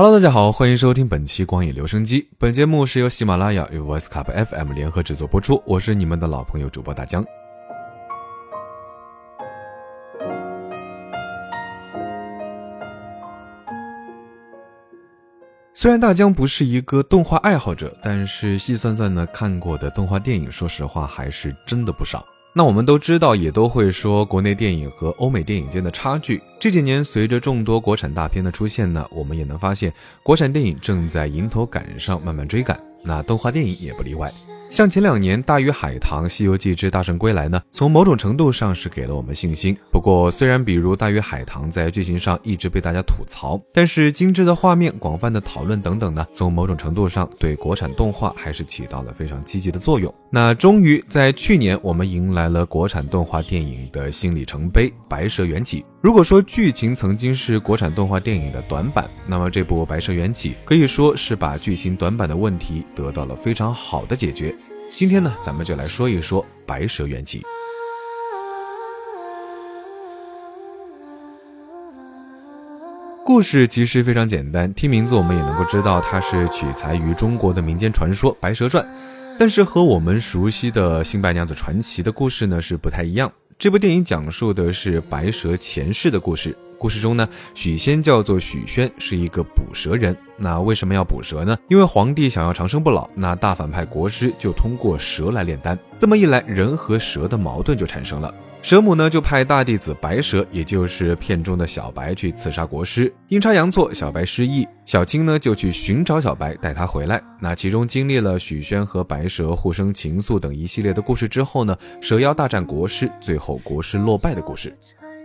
Hello，大家好，欢迎收听本期光影留声机。本节目是由喜马拉雅与 Voice Cup FM 联合制作播出，我是你们的老朋友主播大江。虽然大江不是一个动画爱好者，但是细算算呢，看过的动画电影，说实话还是真的不少。那我们都知道，也都会说国内电影和欧美电影间的差距。这几年，随着众多国产大片的出现呢，我们也能发现，国产电影正在迎头赶上，慢慢追赶。那动画电影也不例外。像前两年《大鱼海棠》《西游记之大圣归来》呢，从某种程度上是给了我们信心。不过，虽然比如《大鱼海棠》在剧情上一直被大家吐槽，但是精致的画面、广泛的讨论等等呢，从某种程度上对国产动画还是起到了非常积极的作用。那终于在去年，我们迎来了国产动画电影的新里程碑《白蛇缘起》。如果说剧情曾经是国产动画电影的短板，那么这部《白蛇缘起》可以说是把剧情短板的问题得到了非常好的解决。今天呢，咱们就来说一说《白蛇缘起》。故事其实非常简单，听名字我们也能够知道，它是取材于中国的民间传说《白蛇传》，但是和我们熟悉的《新白娘子传奇》的故事呢是不太一样。这部电影讲述的是白蛇前世的故事。故事中呢，许仙叫做许宣，是一个捕蛇人。那为什么要捕蛇呢？因为皇帝想要长生不老，那大反派国师就通过蛇来炼丹。这么一来，人和蛇的矛盾就产生了。蛇母呢就派大弟子白蛇，也就是片中的小白去刺杀国师。阴差阳错，小白失忆，小青呢就去寻找小白，带他回来。那其中经历了许宣和白蛇互生情愫等一系列的故事之后呢，蛇妖大战国师，最后国师落败的故事。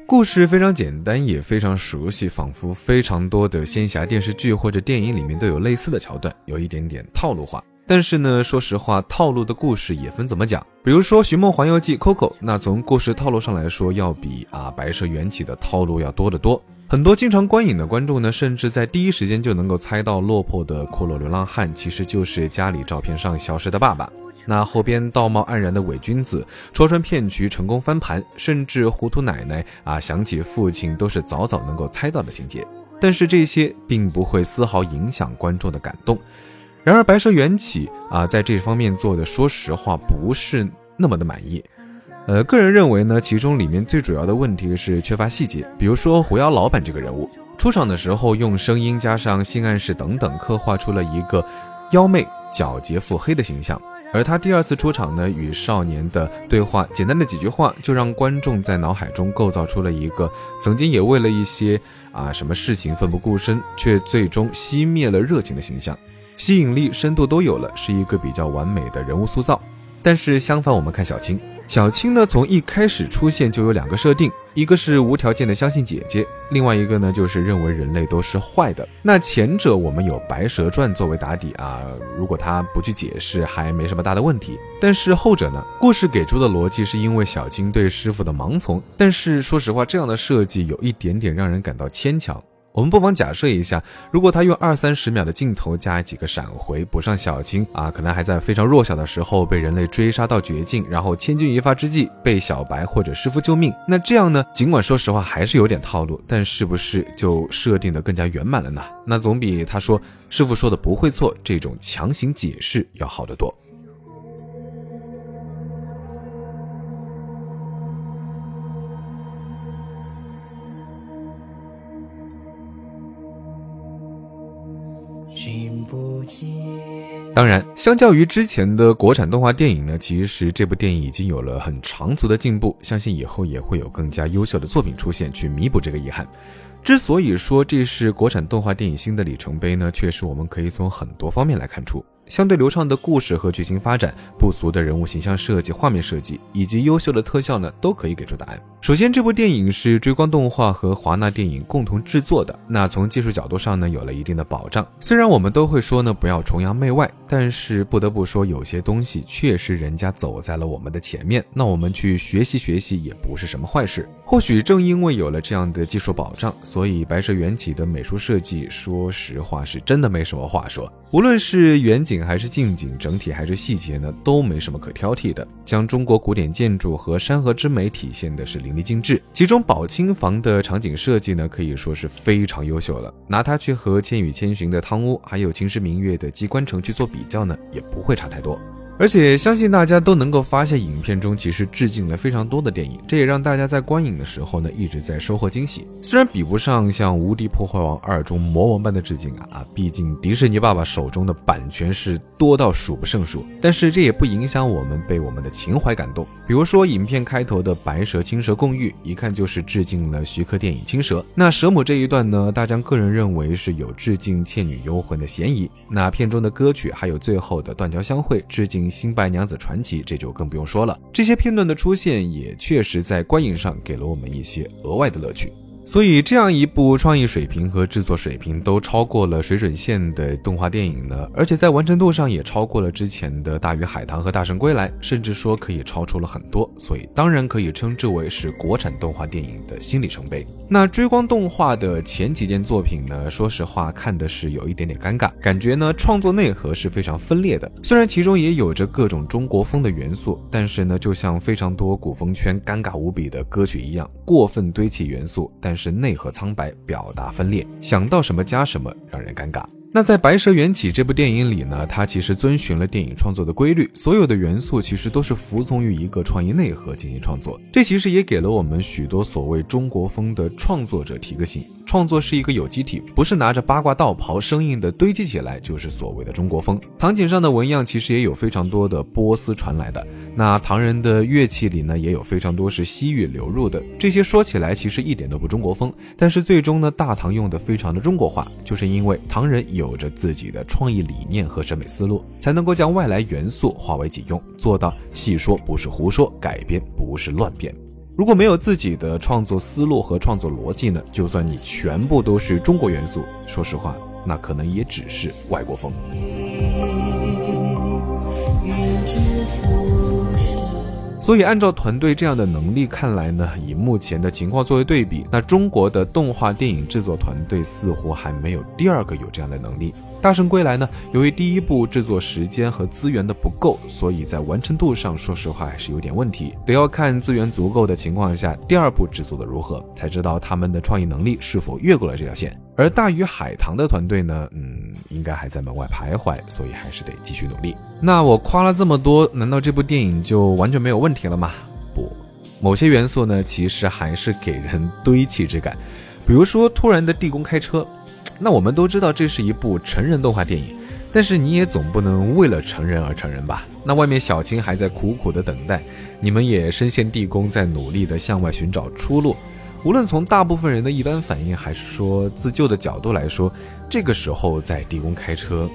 故事非常简单，也非常熟悉，仿佛非常多的仙侠电视剧或者电影里面都有类似的桥段，有一点点套路化。但是呢，说实话，套路的故事也分怎么讲。比如说《寻梦环游记》Coco，那从故事套路上来说，要比啊《白蛇缘起》的套路要多得多。很多经常观影的观众呢，甚至在第一时间就能够猜到落魄的骷髅流浪汉其实就是家里照片上消失的爸爸。那后边道貌岸然的伪君子戳穿骗局成功翻盘，甚至糊涂奶奶啊想起父亲都是早早能够猜到的情节。但是这些并不会丝毫影响观众的感动。然而《白蛇缘起》啊在这方面做的，说实话不是那么的满意。呃，个人认为呢，其中里面最主要的问题是缺乏细节。比如说狐妖老板这个人物出场的时候，用声音加上性暗示等等，刻画出了一个妖媚、皎洁、腹黑的形象。而他第二次出场呢，与少年的对话，简单的几句话，就让观众在脑海中构造出了一个曾经也为了一些啊什么事情奋不顾身，却最终熄灭了热情的形象，吸引力、深度都有了，是一个比较完美的人物塑造。但是相反，我们看小青。小青呢，从一开始出现就有两个设定，一个是无条件的相信姐姐，另外一个呢就是认为人类都是坏的。那前者我们有《白蛇传》作为打底啊，如果他不去解释，还没什么大的问题。但是后者呢，故事给出的逻辑是因为小青对师傅的盲从，但是说实话，这样的设计有一点点让人感到牵强。我们不妨假设一下，如果他用二三十秒的镜头加几个闪回，补上小青啊，可能还在非常弱小的时候被人类追杀到绝境，然后千钧一发之际被小白或者师傅救命，那这样呢？尽管说实话还是有点套路，但是不是就设定的更加圆满了呢？那总比他说师傅说的不会错这种强行解释要好得多。当然，相较于之前的国产动画电影呢，其实这部电影已经有了很长足的进步，相信以后也会有更加优秀的作品出现，去弥补这个遗憾。之所以说这是国产动画电影新的里程碑呢，确实我们可以从很多方面来看出。相对流畅的故事和剧情发展，不俗的人物形象设计、画面设计以及优秀的特效呢，都可以给出答案。首先，这部电影是追光动画和华纳电影共同制作的，那从技术角度上呢，有了一定的保障。虽然我们都会说呢，不要崇洋媚外，但是不得不说，有些东西确实人家走在了我们的前面，那我们去学习学习也不是什么坏事。或许正因为有了这样的技术保障，所以《白蛇缘起》的美术设计，说实话是真的没什么话说。无论是远景还是近景，整体还是细节呢，都没什么可挑剔的，将中国古典建筑和山河之美体现的是淋漓尽致。其中宝清房的场景设计呢，可以说是非常优秀了。拿它去和《千与千寻》的汤屋，还有《秦时明月》的机关城去做比较呢，也不会差太多。而且相信大家都能够发现，影片中其实致敬了非常多的电影，这也让大家在观影的时候呢一直在收获惊喜。虽然比不上像《无敌破坏王二》中魔王般的致敬啊，毕竟迪士尼爸爸手中的版权是多到数不胜数，但是这也不影响我们被我们的情怀感动。比如说影片开头的白蛇青蛇共浴，一看就是致敬了徐克电影《青蛇》。那蛇母这一段呢，大江个人认为是有致敬《倩女幽魂》的嫌疑。那片中的歌曲还有最后的断桥相会，致敬。新白娘子传奇，这就更不用说了。这些片段的出现，也确实在观影上给了我们一些额外的乐趣。所以，这样一部创意水平和制作水平都超过了水准线的动画电影呢，而且在完成度上也超过了之前的大鱼海棠和大圣归来，甚至说可以超出了很多。所以，当然可以称之为是国产动画电影的新里程碑。那追光动画的前几件作品呢，说实话看的是有一点点尴尬，感觉呢创作内核是非常分裂的。虽然其中也有着各种中国风的元素，但是呢，就像非常多古风圈尴尬无比的歌曲一样，过分堆砌元素，但。是内核苍白，表达分裂，想到什么加什么，让人尴尬。那在《白蛇缘起》这部电影里呢，它其实遵循了电影创作的规律，所有的元素其实都是服从于一个创意内核进行创作。这其实也给了我们许多所谓中国风的创作者提个醒：创作是一个有机体，不是拿着八卦道袍生硬的堆积起来就是所谓的中国风。唐景上的纹样其实也有非常多的波斯传来的，那唐人的乐器里呢，也有非常多是西域流入的。这些说起来其实一点都不中国风，但是最终呢，大唐用的非常的中国化，就是因为唐人有。有着自己的创意理念和审美思路，才能够将外来元素化为己用，做到细说不是胡说，改编不是乱编。如果没有自己的创作思路和创作逻辑呢？就算你全部都是中国元素，说实话，那可能也只是外国风。所以，按照团队这样的能力看来呢，以目前的情况作为对比，那中国的动画电影制作团队似乎还没有第二个有这样的能力。大圣归来呢，由于第一部制作时间和资源的不够，所以在完成度上，说实话还是有点问题。得要看资源足够的情况下，第二部制作的如何，才知道他们的创意能力是否越过了这条线。而大鱼海棠的团队呢，嗯，应该还在门外徘徊，所以还是得继续努力。那我夸了这么多，难道这部电影就完全没有问题了吗？不，某些元素呢，其实还是给人堆砌之感，比如说突然的地宫开车。那我们都知道这是一部成人动画电影，但是你也总不能为了成人而成人吧？那外面小青还在苦苦的等待，你们也深陷地宫，在努力的向外寻找出路。无论从大部分人的一般反应，还是说自救的角度来说，这个时候在地宫开车，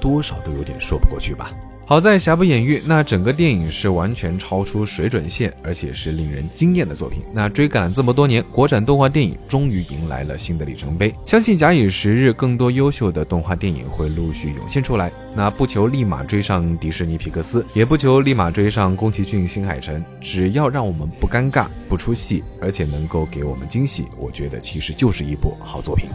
多少都有点说不过去吧。好在瑕不掩瑜，那整个电影是完全超出水准线，而且是令人惊艳的作品。那追赶了这么多年，国产动画电影终于迎来了新的里程碑。相信假以时日，更多优秀的动画电影会陆续涌现出来。那不求立马追上迪士尼皮克斯，也不求立马追上宫崎骏新海诚，只要让我们不尴尬、不出戏，而且能够给我们惊喜，我觉得其实就是一部好作品。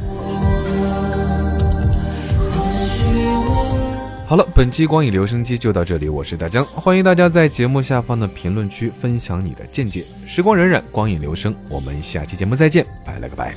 好了，本期光影留声机就到这里，我是大江，欢迎大家在节目下方的评论区分享你的见解。时光荏苒，光影留声，我们下期节目再见，拜了个拜。